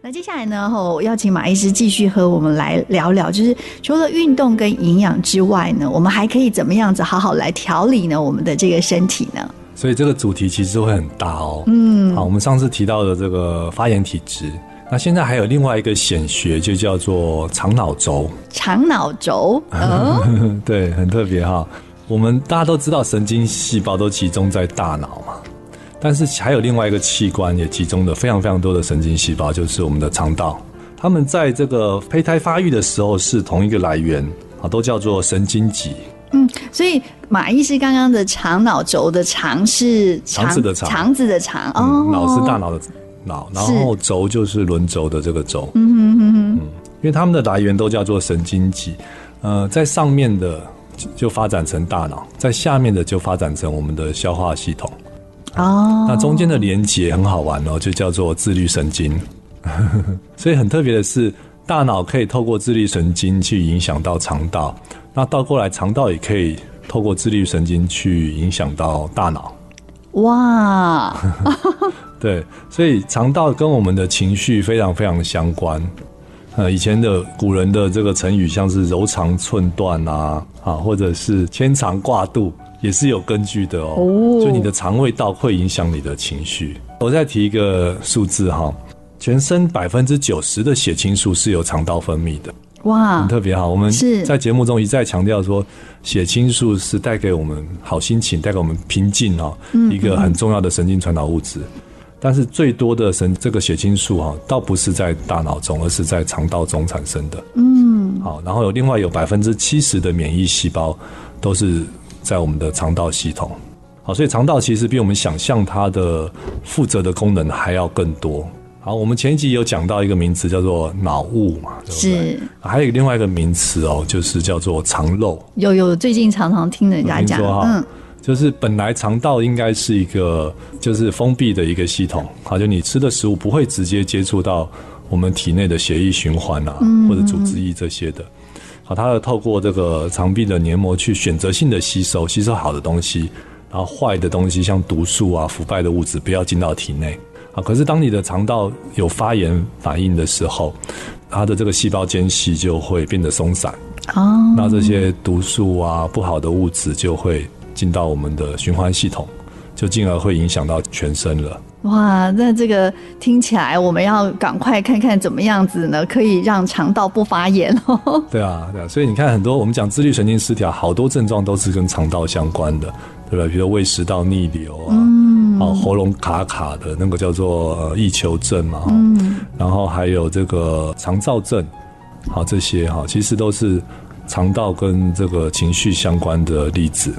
那接下来呢，我邀请马医师继续和我们来聊聊，就是除了运动跟营养之外呢，我们还可以怎么样子好好来调理呢？我们的这个身体呢？所以这个主题其实会很大哦。嗯，好，我们上次提到的这个发炎体质，那现在还有另外一个显学，就叫做肠脑轴。肠脑轴，嗯，对，很特别哈。我们大家都知道，神经细胞都集中在大脑嘛。但是还有另外一个器官也集中了非常非常多的神经细胞，就是我们的肠道。他们在这个胚胎发育的时候是同一个来源啊，都叫做神经脊。嗯，所以马医师刚刚的肠脑轴的肠是肠子的肠，肠子的肠哦，脑是大脑的脑，然后轴就是轮轴的这个轴。嗯哼哼哼，嗯，因为它们的来源都叫做神经脊。呃，在上面的就发展成大脑，在下面的就发展成我们的消化系统。哦，那中间的连接很好玩哦，就叫做自律神经。所以很特别的是，大脑可以透过自律神经去影响到肠道，那倒过来，肠道也可以透过自律神经去影响到大脑。哇，对，所以肠道跟我们的情绪非常非常相关。呃，以前的古人的这个成语，像是柔肠寸断啊，啊，或者是牵肠挂肚。也是有根据的哦，就你的肠胃道会影响你的情绪。我再提一个数字哈，全身百分之九十的血清素是由肠道分泌的。哇，很特别哈。我们在节目中一再强调说，血清素是带给我们好心情、带给我们平静哦，一个很重要的神经传导物质。但是最多的神这个血清素哈，倒不是在大脑中，而是在肠道中产生的。嗯，好，然后有另外有百分之七十的免疫细胞都是。在我们的肠道系统，好，所以肠道其实比我们想象它的负责的功能还要更多。好，我们前一集有讲到一个名词叫做脑雾嘛，对不对？是，还有另外一个名词哦，就是叫做肠漏。有有，最近常常听人家讲，嗯，就是本来肠道应该是一个就是封闭的一个系统，好，就你吃的食物不会直接接触到我们体内的血液循环啊，或者组织液这些的。好，它要透过这个肠壁的黏膜去选择性的吸收，吸收好的东西，然后坏的东西，像毒素啊、腐败的物质，不要进到体内。啊，可是当你的肠道有发炎反应的时候，它的这个细胞间隙就会变得松散。哦，那这些毒素啊、不好的物质就会进到我们的循环系统，就进而会影响到全身了。哇，那这个听起来，我们要赶快看看怎么样子呢，可以让肠道不发炎哦。对啊，对啊，所以你看，很多我们讲自律神经失调，好多症状都是跟肠道相关的，对吧？比如胃食道逆流啊，嗯，哦，喉咙卡卡的那个叫做呃异球症嘛，嗯，然后还有这个肠燥症，好，这些哈，其实都是肠道跟这个情绪相关的例子。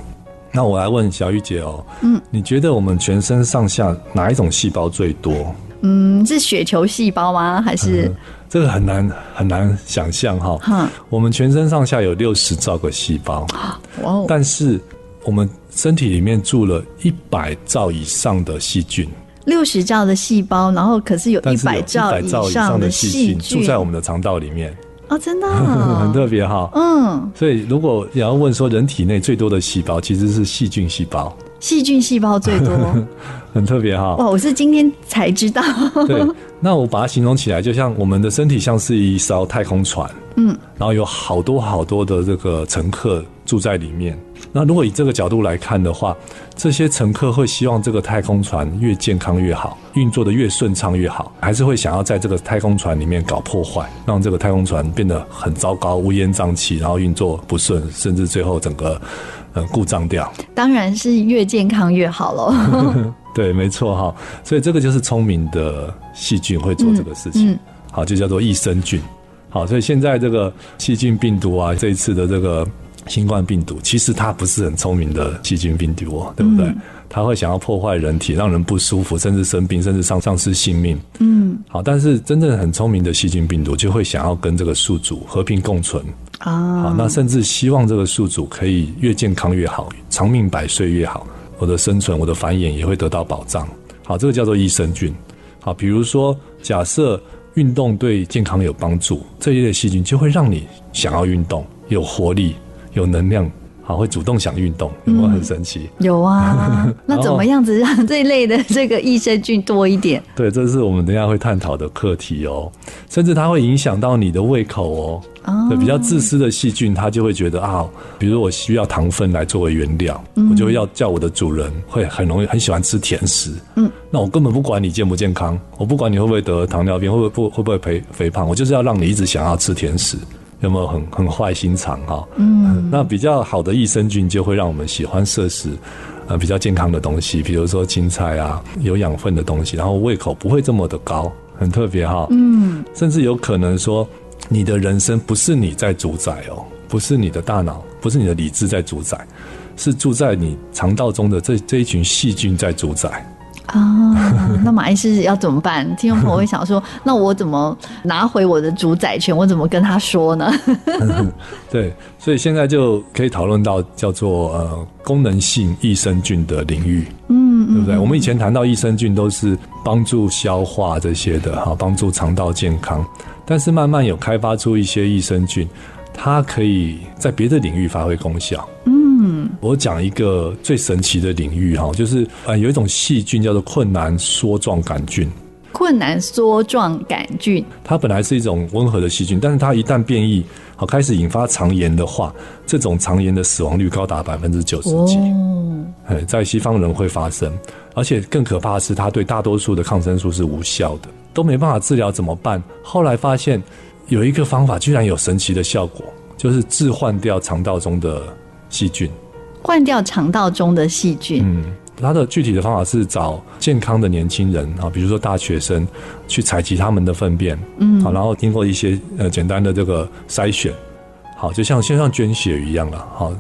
那我来问小玉姐哦，嗯，你觉得我们全身上下哪一种细胞最多？嗯，是血球细胞吗？还是、嗯、这个很难很难想象哈。嗯，我们全身上下有六十兆个细胞，哇哦！但是我们身体里面住了一百兆以上的细菌，六十兆的细胞，然后可是有一百兆以上的细菌住在我们的肠道里面。哦，真的、哦、很特别哈。嗯，所以如果你要问说人体内最多的细胞，其实是细菌细胞。细菌细胞最多，很特别哈。哇，我是今天才知道。对，那我把它形容起来，就像我们的身体像是一艘太空船，嗯，然后有好多好多的这个乘客住在里面。那如果以这个角度来看的话，这些乘客会希望这个太空船越健康越好，运作的越顺畅越好，还是会想要在这个太空船里面搞破坏，让这个太空船变得很糟糕、乌烟瘴气，然后运作不顺，甚至最后整个呃故障掉？当然是越健康越好喽。对，没错哈。所以这个就是聪明的细菌会做这个事情。嗯嗯、好，就叫做益生菌。好，所以现在这个细菌病毒啊，这一次的这个。新冠病毒其实它不是很聪明的细菌病毒哦，对不对？嗯、它会想要破坏人体，让人不舒服，甚至生病，甚至丧丧失性命。嗯，好，但是真正很聪明的细菌病毒就会想要跟这个宿主和平共存啊。好，那甚至希望这个宿主可以越健康越好，长命百岁越好，我的生存，我的繁衍也会得到保障。好，这个叫做益生菌。好，比如说假设运动对健康有帮助，这一类细菌就会让你想要运动，有活力。有能量，好，会主动想运动，有没有很神奇？嗯、有啊，那怎么样子让这一类的这个益生菌多一点？对，这是我们等一下会探讨的课题哦。甚至它会影响到你的胃口哦。对，比较自私的细菌，它就会觉得啊，比如我需要糖分来作为原料，嗯、我就会要叫我的主人会很容易很喜欢吃甜食。嗯，那我根本不管你健不健康，我不管你会不会得糖尿病，会不会不会不会肥肥胖，我就是要让你一直想要吃甜食。有没有很很坏心肠哈？嗯，那比较好的益生菌就会让我们喜欢摄食呃比较健康的东西，比如说青菜啊，有养分的东西，然后胃口不会这么的高，很特别哈。嗯，甚至有可能说你的人生不是你在主宰哦，不是你的大脑，不是你的理智在主宰，是住在你肠道中的这这一群细菌在主宰。啊，那马医师要怎么办？听众朋友会想说，那我怎么拿回我的主宰权？我怎么跟他说呢？对，所以现在就可以讨论到叫做呃功能性益生菌的领域，嗯，对不对？我们以前谈到益生菌都是帮助消化这些的哈，帮助肠道健康，但是慢慢有开发出一些益生菌，它可以在别的领域发挥功效，嗯。嗯，我讲一个最神奇的领域哈，就是呃有一种细菌叫做困难梭状杆菌。困难梭状杆菌，它本来是一种温和的细菌，但是它一旦变异，好开始引发肠炎的话，这种肠炎的死亡率高达百分之九十几。哦，在西方人会发生，而且更可怕的是，它对大多数的抗生素是无效的，都没办法治疗，怎么办？后来发现有一个方法，居然有神奇的效果，就是置换掉肠道中的。细菌，换掉肠道中的细菌。嗯，它的具体的方法是找健康的年轻人啊，比如说大学生，去采集他们的粪便，嗯，好，然后经过一些呃简单的这个筛选，好，就像线上捐血一样了，好，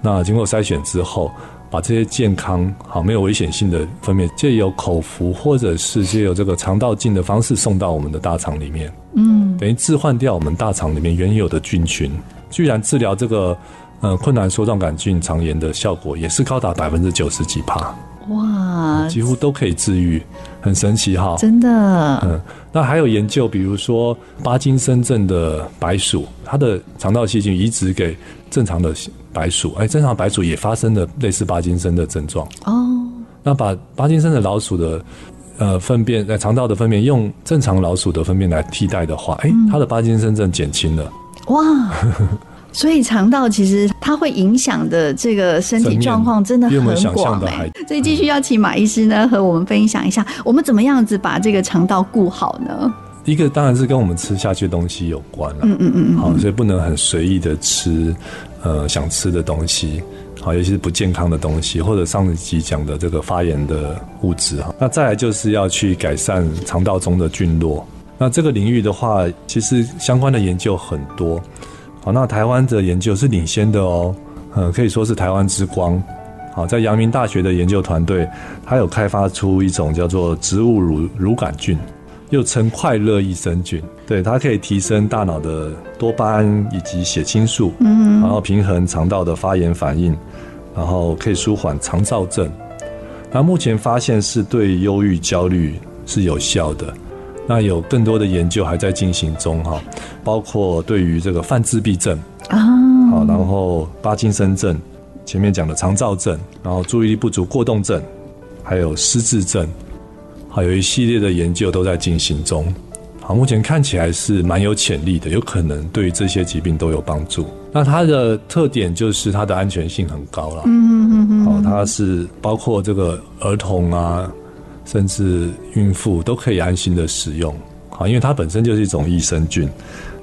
那经过筛选之后，把这些健康好没有危险性的粪便，借由口服或者是借由这个肠道镜的方式送到我们的大肠里面，嗯，等于置换掉我们大肠里面原有的菌群，居然治疗这个。呃，困难梭状杆菌肠炎的效果也是高达百分之九十几趴，哇，几乎都可以治愈，很神奇哈，真的。嗯，那还有研究，比如说巴金森症的白鼠，它的肠道细菌移植给正常的白鼠，哎，正常白鼠也发生了类似巴金森的症状哦。那把巴金森的老鼠的呃粪便在肠道的粪便用正常老鼠的粪便来替代的话，哎，它的巴金森症减轻了，哇。所以肠道其实它会影响的这个身体状况真的很广哎，所以继续邀请马医师呢和我们分享一下，我们怎么样子把这个肠道顾好呢？一个当然是跟我们吃下去的东西有关了，嗯嗯嗯，好，所以不能很随意的吃，呃，想吃的东西，好，尤其是不健康的东西，或者上一集讲的这个发炎的物质哈。那再来就是要去改善肠道中的菌落，那这个领域的话，其实相关的研究很多。好，那台湾的研究是领先的哦，嗯，可以说是台湾之光。好，在阳明大学的研究团队，它有开发出一种叫做植物乳乳杆菌，又称快乐益生菌。对，它可以提升大脑的多巴胺以及血清素，嗯，然后平衡肠道的发炎反应，然后可以舒缓肠燥症。那目前发现是对忧郁、焦虑是有效的。那有更多的研究还在进行中哈，包括对于这个泛自闭症啊，好，然后巴金森症，前面讲的肠躁症，然后注意力不足过动症，还有失智症，还有一系列的研究都在进行中。好，目前看起来是蛮有潜力的，有可能对于这些疾病都有帮助。那它的特点就是它的安全性很高了，嗯嗯嗯，好，它是包括这个儿童啊。甚至孕妇都可以安心的使用，好，因为它本身就是一种益生菌，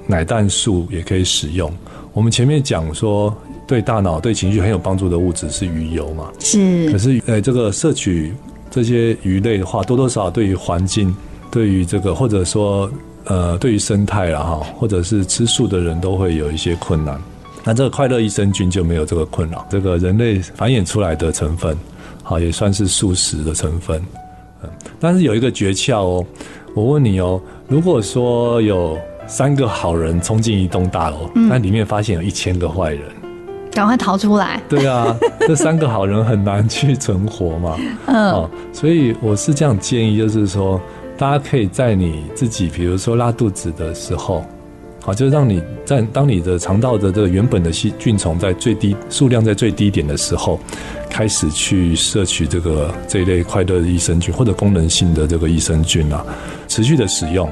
奶蛋素也可以使用。我们前面讲说，对大脑、对情绪很有帮助的物质是鱼油嘛，是。可是，呃，这个摄取这些鱼类的话，多多少少对于环境、对于这个或者说呃，对于生态啦哈，或者是吃素的人都会有一些困难。那这个快乐益生菌就没有这个困扰，这个人类繁衍出来的成分，好，也算是素食的成分。但是有一个诀窍哦，我问你哦，如果说有三个好人冲进一栋大楼，那、嗯、里面发现有一千个坏人，赶快逃出来。对啊，这三个好人很难去存活嘛。嗯、哦，所以我是这样建议，就是说，大家可以在你自己，比如说拉肚子的时候，好，就是让你在当你的肠道的这个原本的细菌丛在最低数量在最低点的时候，开始去摄取这个这一类快乐的益生菌或者功能性的这个益生菌啊，持续的使用，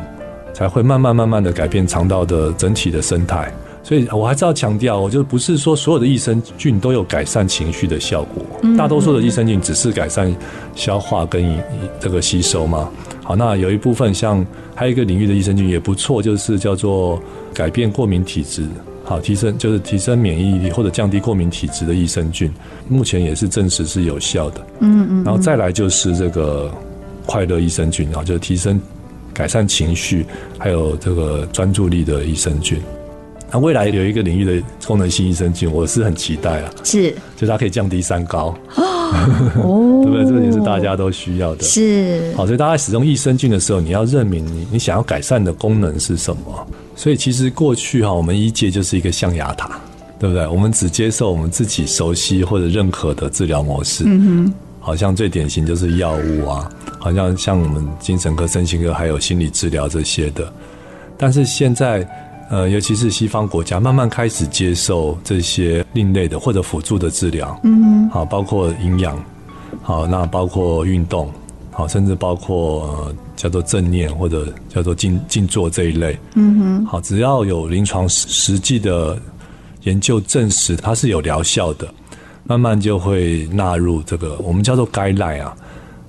才会慢慢慢慢的改变肠道的整体的生态。所以我还是要强调，我就不是说所有的益生菌都有改善情绪的效果，大多数的益生菌只是改善消化跟这个吸收嘛。好，那有一部分像还有一个领域的益生菌也不错，就是叫做改变过敏体质，好，提升就是提升免疫力或者降低过敏体质的益生菌，目前也是证实是有效的。嗯嗯。然后再来就是这个快乐益生菌啊，就是提升改善情绪还有这个专注力的益生菌。那未来有一个领域的功能性益生菌，我是很期待啊，是，就是它可以降低三高。哦，对不对？这个也是大家都需要的。是，好，所以大家使用益生菌的时候，你要认明你你想要改善的功能是什么。所以其实过去哈，我们医界就是一个象牙塔，对不对？我们只接受我们自己熟悉或者认可的治疗模式。嗯哼，好像最典型就是药物啊，好像像我们精神科、身心科还有心理治疗这些的。但是现在，呃，尤其是西方国家，慢慢开始接受这些另类的或者辅助的治疗，嗯，好，包括营养，好，那包括运动，好，甚至包括、呃、叫做正念或者叫做静静坐这一类，嗯哼，好，只要有临床实际的研究证实它是有疗效的，慢慢就会纳入这个我们叫做 guideline 啊。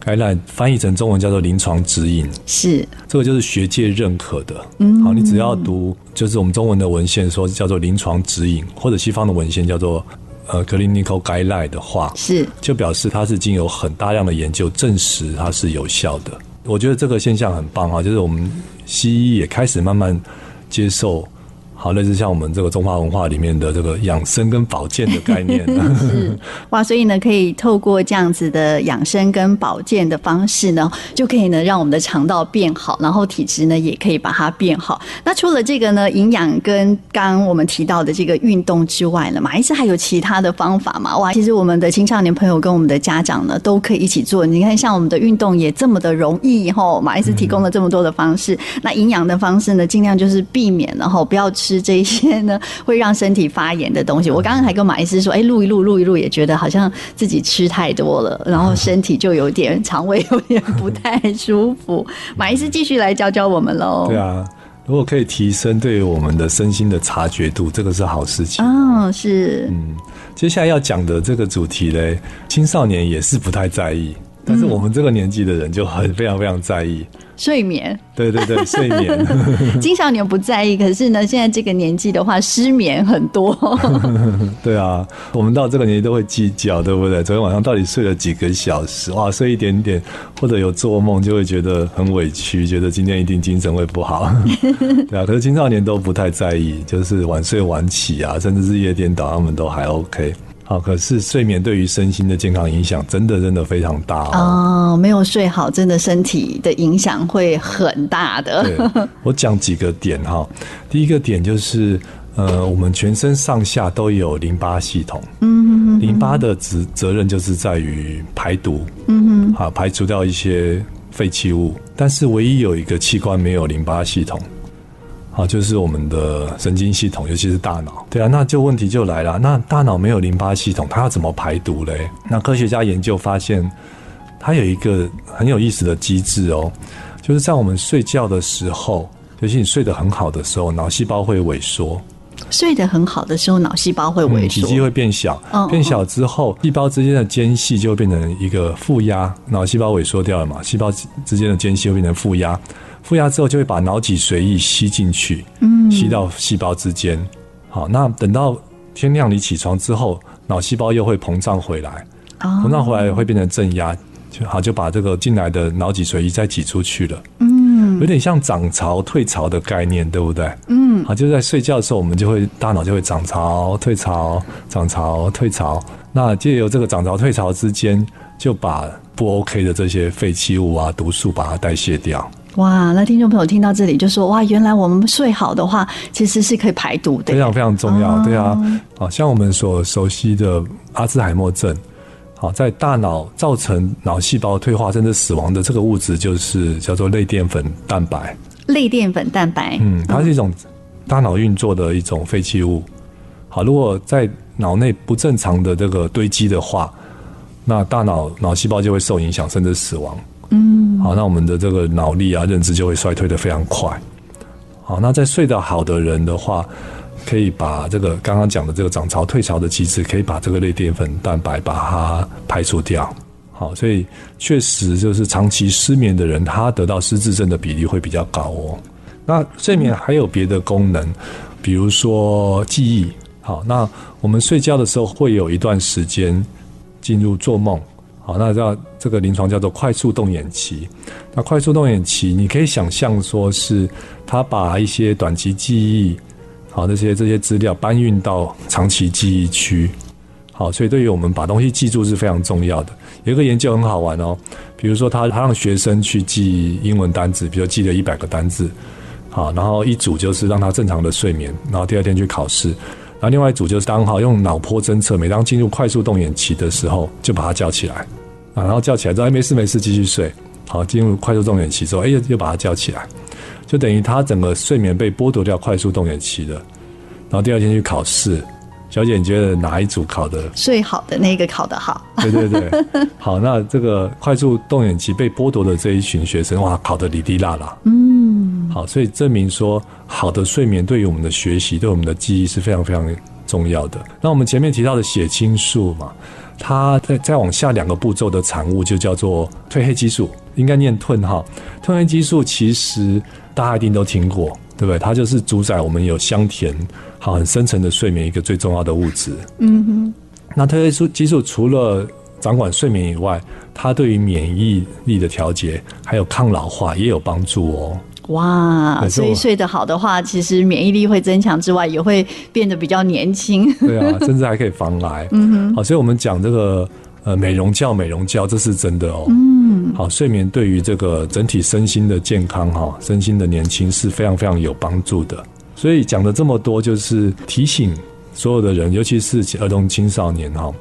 Guideline 翻译成中文叫做临床指引，是这个就是学界认可的。嗯，好，你只要读就是我们中文的文献说叫做临床指引，或者西方的文献叫做呃 Clinical Guideline 的话，是就表示它是经有很大量的研究证实它是有效的。我觉得这个现象很棒啊，就是我们西医也开始慢慢接受。好，类似像我们这个中华文化里面的这个养生跟保健的概念，是哇，所以呢，可以透过这样子的养生跟保健的方式呢，就可以呢让我们的肠道变好，然后体质呢也可以把它变好。那除了这个呢，营养跟刚刚我们提到的这个运动之外呢，马医师还有其他的方法嘛？哇，其实我们的青少年朋友跟我们的家长呢都可以一起做。你看，像我们的运动也这么的容易吼，马医师提供了这么多的方式。嗯、那营养的方式呢，尽量就是避免，然后不要吃。是这一些呢，会让身体发炎的东西。我刚刚还跟马医师说，哎，录一录，录一录，也觉得好像自己吃太多了，然后身体就有点肠胃有点 不太舒服。马医师继续来教教我们喽。对啊，如果可以提升对于我们的身心的察觉度，这个是好事情。哦，是。嗯，接下来要讲的这个主题嘞，青少年也是不太在意，但是我们这个年纪的人就很非常非常在意。睡眠，对对对，睡眠。青少年不在意，可是呢，现在这个年纪的话，失眠很多。对啊，我们到这个年纪都会计较，对不对？昨天晚上到底睡了几个小时？哇，睡一点点，或者有做梦，就会觉得很委屈，觉得今天一定精神会不好。对啊，可是青少年都不太在意，就是晚睡晚起啊，甚至是夜颠倒，他们都还 OK。好，可是睡眠对于身心的健康影响真的真的非常大哦。哦，没有睡好，真的身体的影响会很大的。对，我讲几个点哈。第一个点就是，呃，我们全身上下都有淋巴系统。嗯。淋巴的责责任就是在于排毒。嗯哼。好，排除掉一些废弃物，但是唯一有一个器官没有淋巴系统。好，就是我们的神经系统，尤其是大脑。对啊，那就问题就来了。那大脑没有淋巴系统，它要怎么排毒嘞？那科学家研究发现，它有一个很有意思的机制哦，就是在我们睡觉的时候，尤其你睡得很好的时候，脑细胞会萎缩。睡得很好的时候，脑细胞会萎缩，嗯、体积会变小。变小之后，细胞之间的间隙就会变成一个负压。脑细胞萎缩掉了嘛，细胞之间的间隙会变成负压。负压之后就会把脑脊髓液吸进去，嗯，吸到细胞之间。好，那等到天亮你起床之后，脑细胞又会膨胀回来，膨胀回来会变成正压，就好就把这个进来的脑脊髓液再挤出去了。嗯，有点像涨潮退潮的概念，对不对？嗯，好，就在睡觉的时候，我们就会大脑就会涨潮退潮，涨潮退潮。那借由这个涨潮退潮之间，就把不 OK 的这些废弃物啊、毒素把它代谢掉。哇，那听众朋友听到这里就说：哇，原来我们睡好的话，其实是可以排毒的，非常非常重要。对啊，好像我们所熟悉的阿兹海默症，好，在大脑造成脑细胞退化甚至死亡的这个物质，就是叫做类淀粉蛋白。类淀粉蛋白，嗯，它是一种大脑运作的一种废弃物。好，如果在脑内不正常的这个堆积的话，那大脑脑细胞就会受影响，甚至死亡。嗯，好，那我们的这个脑力啊、认知就会衰退得非常快。好，那在睡得好的人的话，可以把这个刚刚讲的这个涨潮退潮的机制，可以把这个类淀粉蛋白把它排除掉。好，所以确实就是长期失眠的人，他得到失智症的比例会比较高哦。那睡眠还有别的功能，比如说记忆。好，那我们睡觉的时候会有一段时间进入做梦。好，那叫这个临床叫做快速动眼期。那快速动眼期，你可以想象说是他把一些短期记忆，好，这些这些资料搬运到长期记忆区。好，所以对于我们把东西记住是非常重要的。有一个研究很好玩哦，比如说他他让学生去记英文单字，比如记了一百个单字，好，然后一组就是让他正常的睡眠，然后第二天去考试，然后另外一组就是刚好用脑波侦测，每当进入快速动眼期的时候就把他叫起来，啊，然后叫起来之后，哎，没事没事，继续睡，好，进入快速动眼期之后，哎，又又把他叫起来，就等于他整个睡眠被剥夺掉快速动眼期的，然后第二天去考试。小姐，你觉得哪一组考的最好的那个考得好？对对对，好，那这个快速动眼期被剥夺的这一群学生，哇，考得哩哩啦啦。嗯，好，所以证明说，好的睡眠对于我们的学习、对我们的记忆是非常非常重要的。那我们前面提到的血清素嘛，它在再往下两个步骤的产物就叫做褪黑激素，应该念褪哈。褪黑激素其实大家一定都听过，对不对？它就是主宰我们有香甜。好，很深层的睡眠一个最重要的物质。嗯哼，那褪黑素激素除了掌管睡眠以外，它对于免疫力的调节还有抗老化也有帮助哦。哇，所以睡得好的话，其实免疫力会增强之外，也会变得比较年轻。对啊，甚至还可以防癌。嗯哼，好，所以我们讲这个呃美容觉，美容觉这是真的哦。嗯，好，睡眠对于这个整体身心的健康哈，身心的年轻是非常非常有帮助的。所以讲了这么多，就是提醒所有的人，尤其是儿童青少年哈，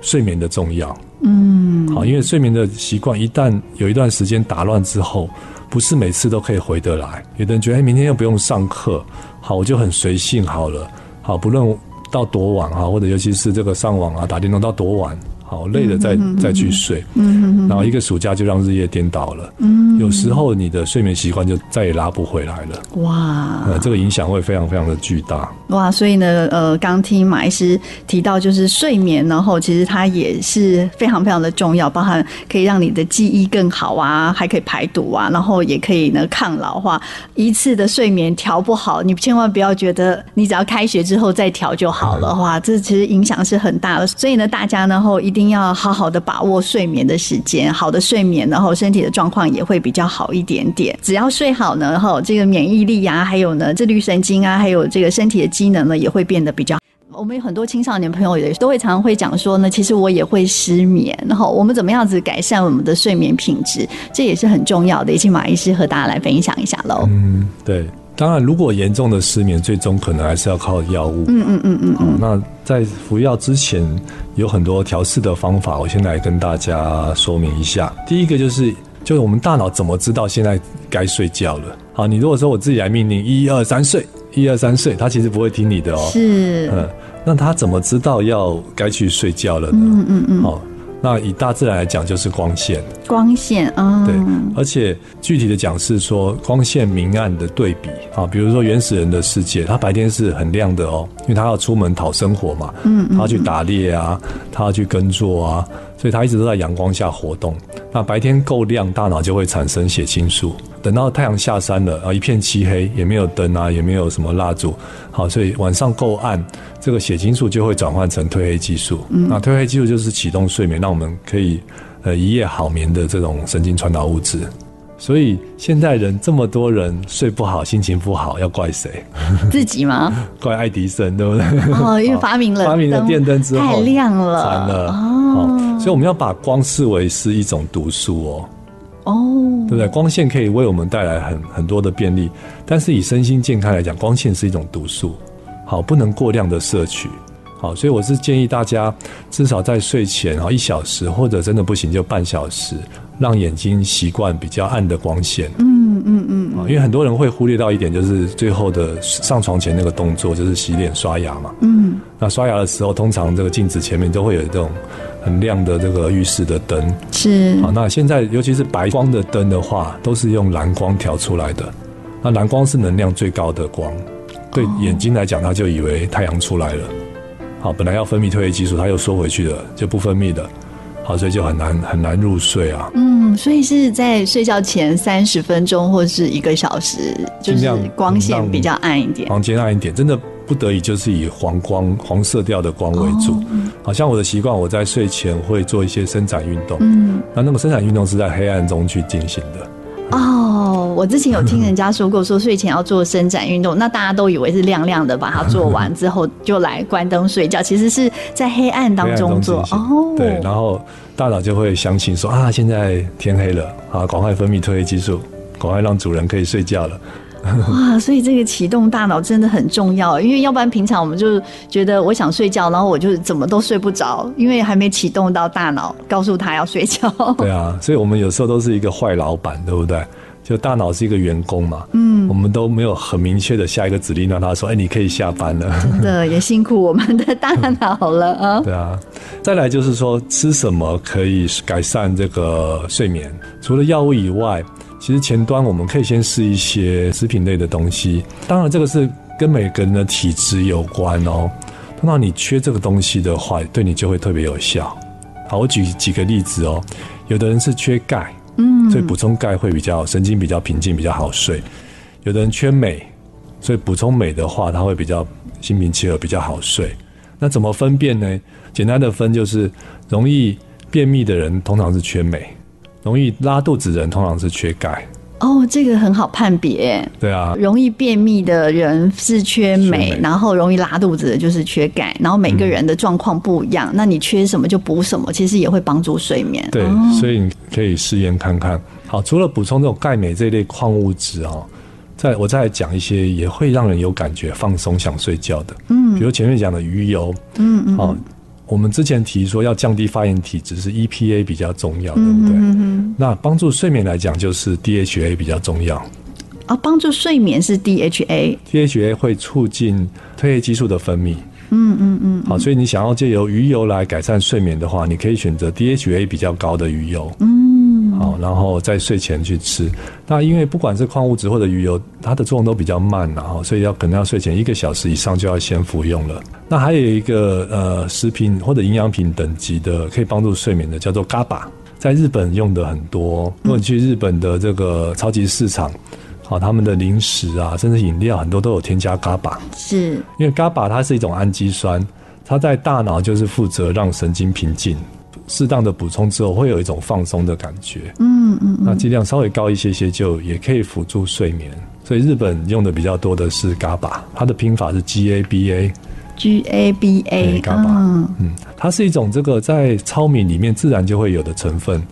睡眠的重要。嗯，好，因为睡眠的习惯一旦有一段时间打乱之后，不是每次都可以回得来。有的人觉得，哎，明天又不用上课，好，我就很随性好了。好，不论到多晚哈，或者尤其是这个上网啊、打电动到多晚。好累了再，再再去睡，嗯，然后一个暑假就让日夜颠倒了，嗯，有时候你的睡眠习惯就再也拉不回来了，哇，呃，这个影响会非常非常的巨大，哇，所以呢，呃，刚听马医师提到，就是睡眠，然后其实它也是非常非常的重要，包含可以让你的记忆更好啊，还可以排毒啊，然后也可以呢抗老化。一次的睡眠调不好，你千万不要觉得你只要开学之后再调就好了，哇，这其实影响是很大的。所以呢，大家然后一定。一定要好好的把握睡眠的时间，好的睡眠，然后身体的状况也会比较好一点点。只要睡好呢，哈，这个免疫力啊，还有呢，自律神经啊，还有这个身体的机能呢，也会变得比较。我们有很多青少年朋友也都会常常会讲说呢，其实我也会失眠，然后我们怎么样子改善我们的睡眠品质，这也是很重要的。也请马医师和大家来分享一下喽。嗯，对。当然，如果严重的失眠，最终可能还是要靠药物。嗯嗯嗯嗯。好，那在服药之前，有很多调试的方法，我先来跟大家说明一下。第一个就是，就是我们大脑怎么知道现在该睡觉了？好，你如果说我自己来命令一二三睡，一二三睡，他其实不会听你的哦。是。嗯，那他怎么知道要该去睡觉了呢？嗯嗯嗯。好。那以大自然来讲，就是光线。光线啊，对，而且具体的讲是说光线明暗的对比啊，比如说原始人的世界，他白天是很亮的哦，因为他要出门讨生活嘛，嗯，他要去打猎啊，他要去耕作啊，所以他一直都在阳光下活动。那白天够亮，大脑就会产生血清素。等到太阳下山了啊，一片漆黑，也没有灯啊，也没有什么蜡烛，好，所以晚上够暗，这个血清素就会转换成褪黑激素。嗯，那褪黑激素就是启动睡眠，让我们可以呃一夜好眠的这种神经传导物质。所以现代人这么多人睡不好，心情不好，要怪谁？自己吗？怪爱迪生，对不对？哦，因为 发明了发明了电灯之后太亮了，惨了哦。所以我们要把光视为是一种毒素哦。哦，对不对？光线可以为我们带来很很多的便利，但是以身心健康来讲，光线是一种毒素，好，不能过量的摄取，好，所以我是建议大家至少在睡前啊一小时，或者真的不行就半小时，让眼睛习惯比较暗的光线。嗯嗯嗯，啊，因为很多人会忽略到一点，就是最后的上床前那个动作，就是洗脸刷牙嘛。嗯，那刷牙的时候，通常这个镜子前面都会有这种很亮的这个浴室的灯。是。啊，那现在尤其是白光的灯的话，都是用蓝光调出来的。那蓝光是能量最高的光，对眼睛来讲，它就以为太阳出来了。好，本来要分泌褪黑激素，它又缩回去了，就不分泌的。好，所以就很难很难入睡啊。嗯，所以是在睡觉前三十分钟或是一个小时，就是光线比较暗一点，房间暗一点，真的不得已就是以黄光、黄色调的光为主。哦、好像我的习惯，我在睡前会做一些伸展运动。嗯，那那个伸展运动是在黑暗中去进行的。哦，我之前有听人家说过，说睡前要做伸展运动，那大家都以为是亮亮的，把它做完之后就来关灯睡觉，其实是在黑暗当中做。哦，对，然后大脑就会想起说啊，现在天黑了，啊，赶快分泌褪黑激素，赶快让主人可以睡觉了。哇，所以这个启动大脑真的很重要，因为要不然平常我们就觉得我想睡觉，然后我就怎么都睡不着，因为还没启动到大脑告诉他要睡觉。对啊，所以我们有时候都是一个坏老板，对不对？就大脑是一个员工嘛，嗯，我们都没有很明确的下一个指令让他说，哎，你可以下班了。真的也辛苦我们的大脑了 啊。对啊，再来就是说吃什么可以改善这个睡眠？除了药物以外。其实前端我们可以先试一些食品类的东西，当然这个是跟每个人的体质有关哦。通常你缺这个东西的话，对你就会特别有效。好，我举几个例子哦。有的人是缺钙，所以补充钙会比较神经比较平静，比较好睡。有的人缺镁，所以补充镁的话，他会比较心平气和，比较好睡。那怎么分辨呢？简单的分就是，容易便秘的人通常是缺镁。容易拉肚子的人通常是缺钙哦，这个很好判别。对啊，容易便秘的人是缺镁，然后容易拉肚子的就是缺钙，然后每个人的状况不一样，嗯，那你缺什么就补什么，其实也会帮助睡眠。对，哦，所以你可以试验看看。好，除了补充这种钙镁这一类矿物质哦，再我再讲一些也会让人有感觉放松想睡觉的，嗯，比如前面讲的鱼油，嗯嗯，好。我们之前提说要降低发炎体质是 EPA 比较重要，对不对？嗯、那帮助睡眠来讲就是 DHA 比较重要。啊，帮助睡眠是 DHA。DHA 会促进褪黑激素的分泌。嗯嗯嗯。好，所以你想要借由鱼油来改善睡眠的话，你可以选择 DHA 比较高的鱼油。嗯。好，然后在睡前去吃。那因为不管是矿物质或者鱼油，它的作用都比较慢，然后所以要可能要睡前一个小时以上就要先服用了。那还有一个呃食品或者营养品等级的可以帮助睡眠的，叫做 GABA，在日本用的很多。如果你去日本的这个超级市场，好，他们的零食啊，甚至饮料很多都有添加 GABA，是因为 GABA 它是一种氨基酸，它在大脑就是负责让神经平静。适当的补充之后，会有一种放松的感觉。嗯嗯，那剂量稍微高一些些，就也可以辅助睡眠。所以日本用的比较多的是 GABA，它的拼法是 G A B A。G A B A。GABA。嗯，它是一种这个在糙米里面自然就会有的成分。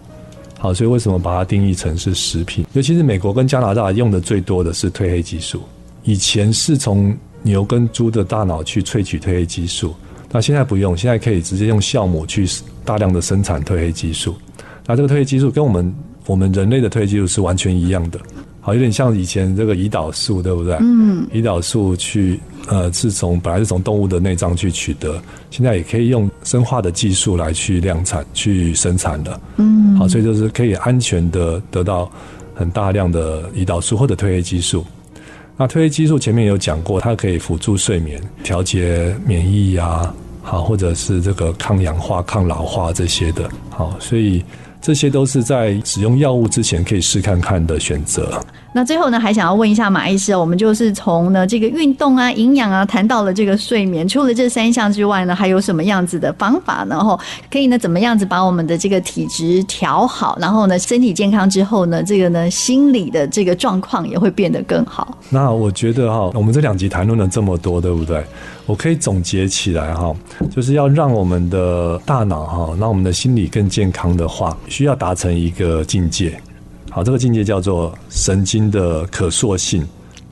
好，所以为什么把它定义成是食品？尤其是美国跟加拿大用的最多的是褪黑激素。以前是从牛跟猪的大脑去萃取褪黑激素。那现在不用，现在可以直接用酵母去大量的生产褪黑激素。那这个褪黑激素跟我们我们人类的褪黑激素是完全一样的，好，有点像以前这个胰岛素，对不对？嗯。胰岛素去呃是从本来是从动物的内脏去取得，现在也可以用生化的技术来去量产去生产的。嗯。好，所以就是可以安全的得到很大量的胰岛素或者褪黑激素。那褪黑激素前面有讲过，它可以辅助睡眠、调节免疫呀，好，或者是这个抗氧化、抗老化这些的，好，所以这些都是在使用药物之前可以试看看的选择。那最后呢，还想要问一下马医师，我们就是从呢这个运动啊、营养啊，谈到了这个睡眠，除了这三项之外呢，还有什么样子的方法？然后可以呢怎么样子把我们的这个体质调好，然后呢身体健康之后呢，这个呢心理的这个状况也会变得更好。那我觉得哈，我们这两集谈论了这么多，对不对？我可以总结起来哈，就是要让我们的大脑哈，让我们的心理更健康的话，需要达成一个境界。好，这个境界叫做神经的可塑性。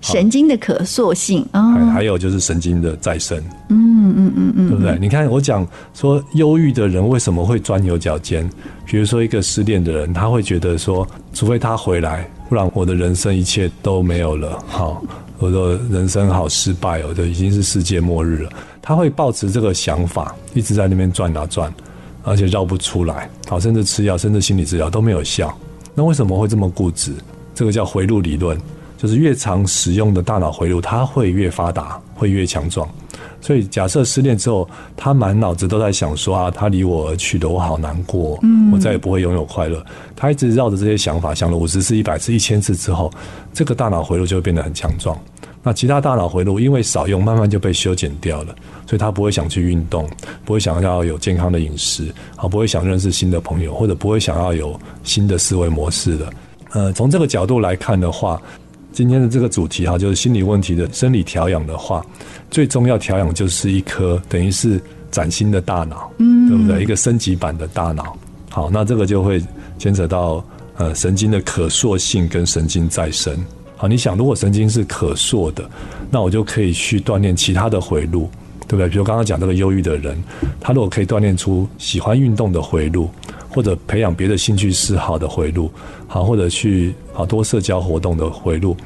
神经的可塑性啊，还、哦、还有就是神经的再生。嗯嗯嗯嗯，对不对？你看我讲说，忧郁的人为什么会钻牛角尖？比如说一个失恋的人，他会觉得说，除非他回来，不然我的人生一切都没有了。好，我的人生好失败哦，这已经是世界末日了。他会抱持这个想法，一直在那边转啊转，而且绕不出来。好，甚至吃药，甚至心理治疗都没有效。那为什么会这么固执？这个叫回路理论，就是越常使用的大脑回路，它会越发达，会越强壮。所以，假设失恋之后，他满脑子都在想说啊，他离我而去的，我好难过，我再也不会拥有快乐。他一直绕着这些想法想了五十次、一百次、一千次之后，这个大脑回路就会变得很强壮。那其他大脑回路因为少用，慢慢就被修剪掉了，所以他不会想去运动，不会想要有健康的饮食，啊，不会想认识新的朋友，或者不会想要有新的思维模式的。呃，从这个角度来看的话。今天的这个主题哈，就是心理问题的生理调养的话，最重要调养就是一颗等于是崭新的大脑，嗯，对不对？一个升级版的大脑。好，那这个就会牵扯到呃神经的可塑性跟神经再生。好，你想，如果神经是可塑的，那我就可以去锻炼其他的回路，对不对？比如刚刚讲这个忧郁的人，他如果可以锻炼出喜欢运动的回路。或者培养别的兴趣嗜好的回路，好，或者去好多社交活动的回路，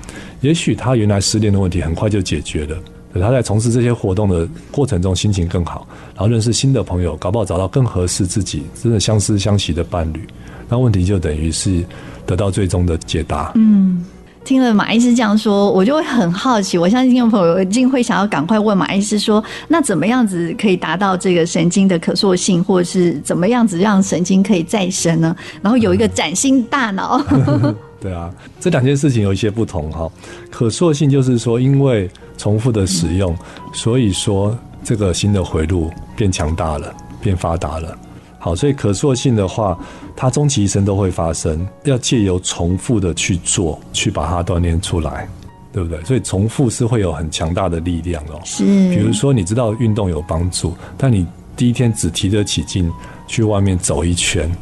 也许他原来失恋的问题很快就解决了。他在从事这些活动的过程中，心情更好，然后认识新的朋友，搞不好找到更合适自己、真的相思相惜的伴侣，那问题就等于是得到最终的解答。嗯。听了马医师这样说，我就会很好奇。我相信听众朋友一定会想要赶快问马医师说：那怎么样子可以达到这个神经的可塑性，或者是怎么样子让神经可以再生呢？然后有一个崭新大脑。对啊，这两件事情有一些不同哈。可塑性就是说，因为重复的使用，所以说这个新的回路变强大了，变发达了。好，所以可塑性的话，它终其一生都会发生，要借由重复的去做，去把它锻炼出来，对不对？所以重复是会有很强大的力量哦。是，比如说你知道运动有帮助，但你第一天只提得起劲去外面走一圈，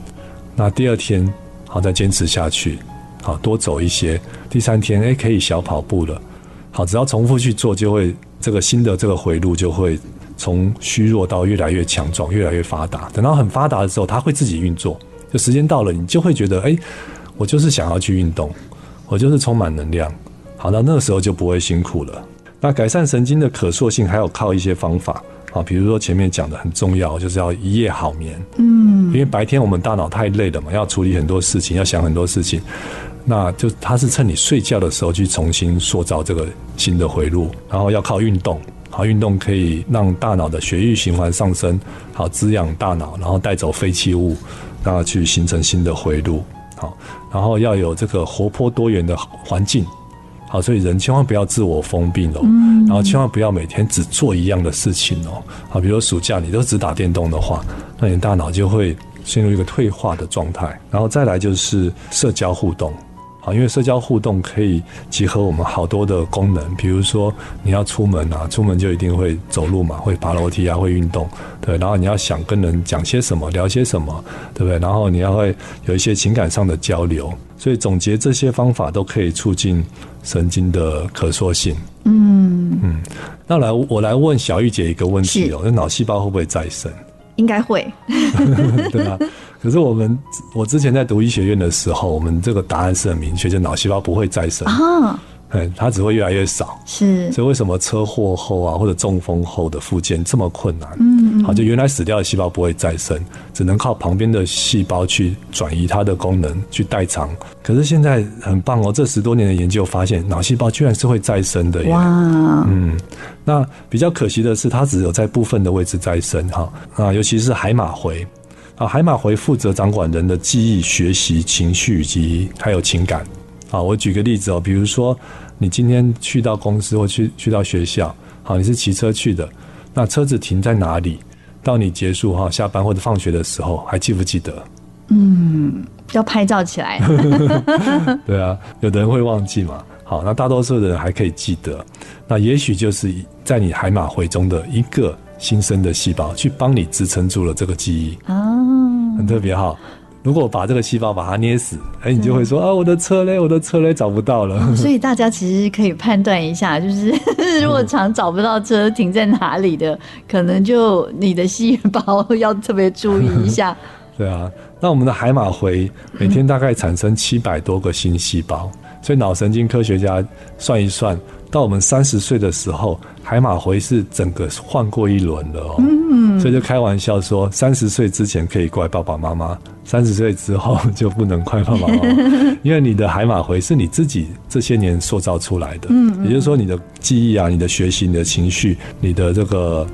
那第二天好再坚持下去，好多走一些，第三天诶可以小跑步了，好，只要重复去做，就会这个新的这个回路就会。从虚弱到越来越强壮，越来越发达。等到很发达的时候，它会自己运作。就时间到了，你就会觉得，哎，我就是想要去运动，我就是充满能量。好，那那个时候就不会辛苦了。那改善神经的可塑性，还有靠一些方法啊，比如说前面讲的很重要，就是要一夜好眠。嗯，因为白天我们大脑太累了嘛，要处理很多事情，要想很多事情，那就它是趁你睡觉的时候去重新塑造这个新的回路，然后要靠运动。好，运动可以让大脑的血液循环上升，好滋养大脑，然后带走废弃物，让它去形成新的回路。好，然后要有这个活泼多元的环境。好，所以人千万不要自我封闭哦，然后千万不要每天只做一样的事情哦。好，比如暑假你都只打电动的话，那你大脑就会陷入一个退化的状态。然后再来就是社交互动。好，因为社交互动可以集合我们好多的功能，比如说你要出门啊，出门就一定会走路嘛，会爬楼梯啊，会运动，对。然后你要想跟人讲些什么，聊些什么，对不对？然后你要会有一些情感上的交流，所以总结这些方法都可以促进神经的可塑性。嗯嗯。那来我来问小玉姐一个问题哦，那脑细胞会不会再生？应该会，对吧？可是我们，我之前在读医学院的时候，我们这个答案是很明确，就脑细胞不会再生。啊，它只会越来越少。是，所以为什么车祸后啊，或者中风后的复健这么困难？嗯，好，就原来死掉的细胞不会再生，只能靠旁边的细胞去转移它的功能，去代偿。可是现在很棒哦，这十多年的研究发现，脑细胞居然是会再生的。哇，嗯，那比较可惜的是，它只有在部分的位置再生哈啊，尤其是海马回。啊，海马回负责掌管人的记忆、学习、情绪以及还有情感。啊，我举个例子哦，比如说你今天去到公司或去去到学校，好，你是骑车去的，那车子停在哪里？到你结束哈下班或者放学的时候，还记不记得？嗯，要拍照起来。对啊，有的人会忘记嘛。好，那大多数的人还可以记得。那也许就是在你海马回中的一个。新生的细胞去帮你支撑住了这个记忆哦，很特别哈。如果把这个细胞把它捏死，哎，你就会说啊，我的车嘞，我的车嘞，找不到了。所以 大家其实可以判断一下，就是 如果常找不到车停在哪里的，可能就你的细胞要特别注意一下。对啊，那我们的海马回每天大概产生七百多个新细胞。所以脑神经科学家算一算，到我们三十岁的时候，海马回是整个换过一轮了哦。嗯，所以就开玩笑说，三十岁之前可以怪爸爸妈妈，三十岁之后就不能怪爸爸妈妈，因为你的海马回是你自己这些年塑造出来的。嗯，也就是说，你的记忆啊，你的学习，你的情绪，你的这个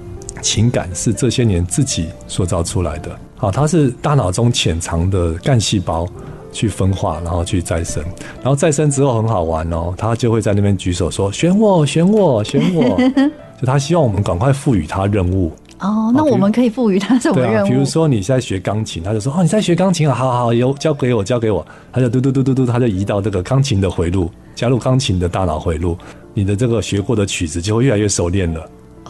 情感，是这些年自己塑造出来的。好，它是大脑中潜藏的干细胞。去分化，然后去再生，然后再生之后很好玩哦，他就会在那边举手说：“选我，选我，选我。”就他希望我们赶快赋予他任务。哦，那我们可以赋予他什么任务？对啊，比如说你在学钢琴，他就说：“哦，你在学钢琴啊，好好，有交给我，交给我。”他就嘟嘟嘟嘟嘟，他就移到这个钢琴的回路，加入钢琴的大脑回路，你的这个学过的曲子就会越来越熟练了。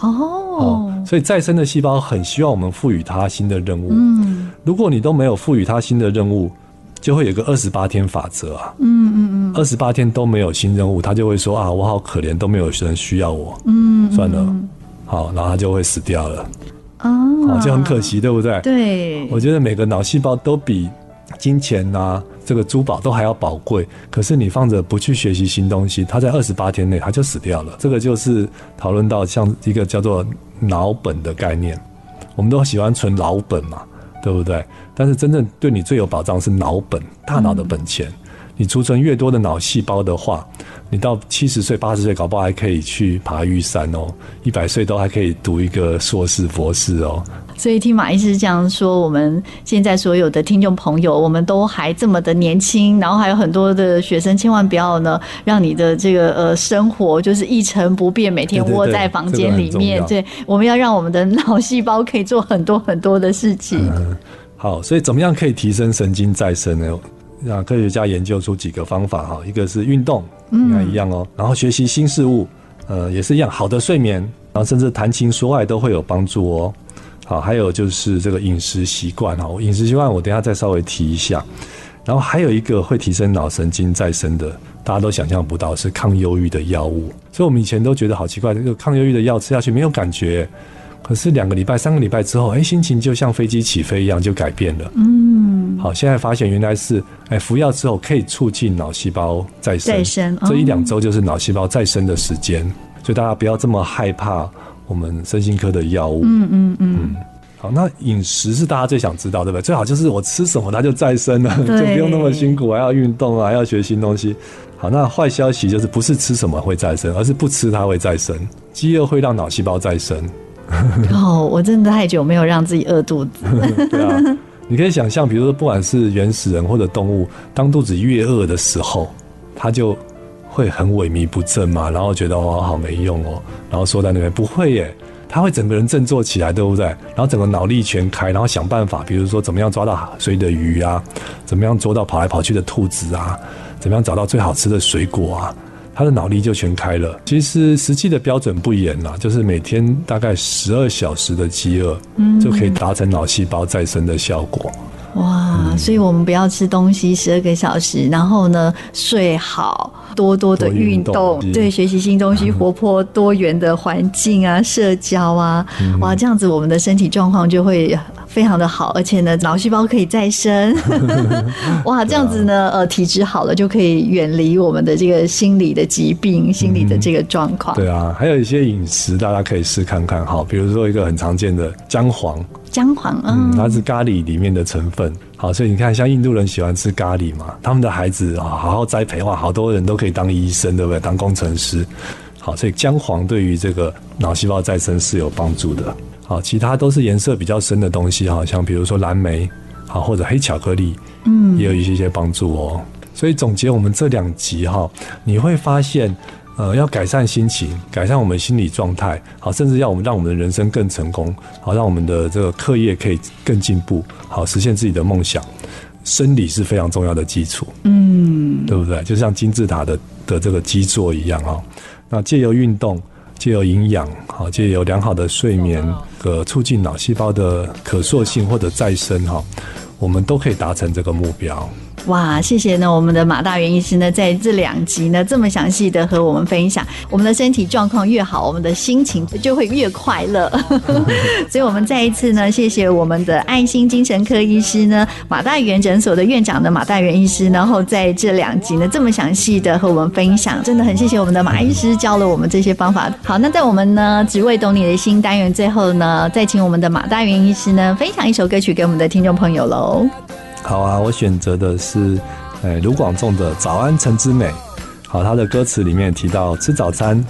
哦，哦，所以再生的细胞很希望我们赋予它新的任务。嗯，如果你都没有赋予它新的任务。就会有个二十八天法则啊，嗯嗯嗯，二十八天都没有新任务，他就会说啊，我好可怜，都没有人需要我，嗯，算了，好，然后他就会死掉了，哦，就很可惜，对不对？对，我觉得每个脑细胞都比金钱啊，这个珠宝都还要宝贵，可是你放着不去学习新东西，它在二十八天内它就死掉了。这个就是讨论到像一个叫做脑本的概念，我们都喜欢存老本嘛。对不对？但是真正对你最有保障是脑本，大脑的本钱。嗯、你储存越多的脑细胞的话，你到七十岁、八十岁，搞不好还可以去爬玉山哦。一百岁都还可以读一个硕士、博士哦。所以听马医师这样说，我们现在所有的听众朋友，我们都还这么的年轻，然后还有很多的学生，千万不要呢，让你的这个呃生活就是一成不变，每天窝在房间里面。对，对，对，我们要让我们的脑细胞可以做很多很多的事情。嗯，好，所以怎么样可以提升神经再生呢？让科学家研究出几个方法哈，一个是运动，应该一样哦，然后学习新事物，呃，也是一样，好的睡眠，然后甚至谈情说爱都会有帮助哦。好，还有就是这个饮食习惯哈，饮食习惯我等一下再稍微提一下。然后还有一个会提升脑神经再生的，大家都想象不到是抗忧郁的药物。所以我们以前都觉得好奇怪，这个抗忧郁的药吃下去没有感觉，可是两个礼拜、三个礼拜之后，哎，心情就像飞机起飞一样就改变了。嗯，好，现在发现原来是哎服药之后可以促进脑细胞再生，再生这一两周就是脑细胞再生的时间，所以大家不要这么害怕。我们身心科的药物，嗯嗯嗯，好，那饮食是大家最想知道，对不对？最好就是我吃什么它就再生了，就不用那么辛苦，还要运动啊，还要学新东西。好，那坏消息就是不是吃什么会再生，而是不吃它会再生。饥饿会让脑细胞再生。哦，我真的太久没有让自己饿肚子。对啊，你可以想象，比如说，不管是原始人或者动物，当肚子越饿的时候，它就。会很萎靡不振嘛，然后觉得哦好没用哦，然后缩在那边不会耶，他会整个人振作起来，对不对？然后整个脑力全开，然后想办法，比如说怎么样抓到水的鱼啊，怎么样捉到跑来跑去的兔子啊，怎么样找到最好吃的水果啊，他的脑力就全开了。其实实际的标准不严啦，就是每天大概十二小时的饥饿，嗯，就可以达成脑细胞再生的效果。哇，所以我们不要吃东西十二个小时，然后呢睡好，多多的运动，动对，学习新东西，活泼多元的环境啊，社交啊，哇，这样子我们的身体状况就会非常的好，而且呢，脑细胞可以再生，哇，这样子呢，呃，体质好了就可以远离我们的这个心理的疾病，心理的这个状况。对啊，还有一些饮食大家可以试看看，好，比如说一个很常见的姜黄。姜黄，嗯，它是咖喱里面的成分。好，所以你看，像印度人喜欢吃咖喱嘛，他们的孩子啊，好好栽培哇，好多人都可以当医生，对不对？当工程师。好，所以姜黄对于这个脑细胞再生是有帮助的。好，其他都是颜色比较深的东西，好像比如说蓝莓，好，或者黑巧克力，嗯，也有一些些帮助哦。所以总结我们这两集哈，你会发现。呃，要改善心情，改善我们心理状态，好，甚至要我们让我们的人生更成功，好，让我们的这个课业可以更进步，好，实现自己的梦想。生理是非常重要的基础，嗯，对不对？就像金字塔的的这个基座一样啊。那借由运动，借由营养，好，借由良好的睡眠呃促进脑细胞的可塑性或者再生哈，我们都可以达成这个目标。哇，谢谢呢，我们的马大元医师呢，在这两集呢这么详细的和我们分享，我们的身体状况越好，我们的心情就会越快乐。所以，我们再一次呢，谢谢我们的爱心精神科医师呢，马大元诊所的院长的马大元医师，然后在这两集呢这么详细的和我们分享，真的很谢谢我们的马医师教了我们这些方法。好，那在我们呢只为懂你的心单元最后呢，再请我们的马大元医师呢分享一首歌曲给我们的听众朋友喽。好啊，我选择的是，诶，卢广仲的《早安晨之美》。好，他的歌词里面提到吃早餐，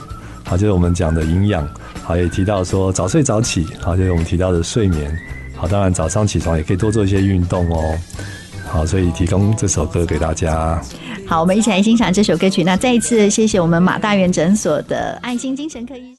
好，就是我们讲的营养。好，也提到说早睡早起，好，就是我们提到的睡眠。好，当然早上起床也可以多做一些运动哦。好，所以提供这首歌给大家。好，我们一起来欣赏这首歌曲。那再一次谢谢我们马大元诊所的爱心精神科医。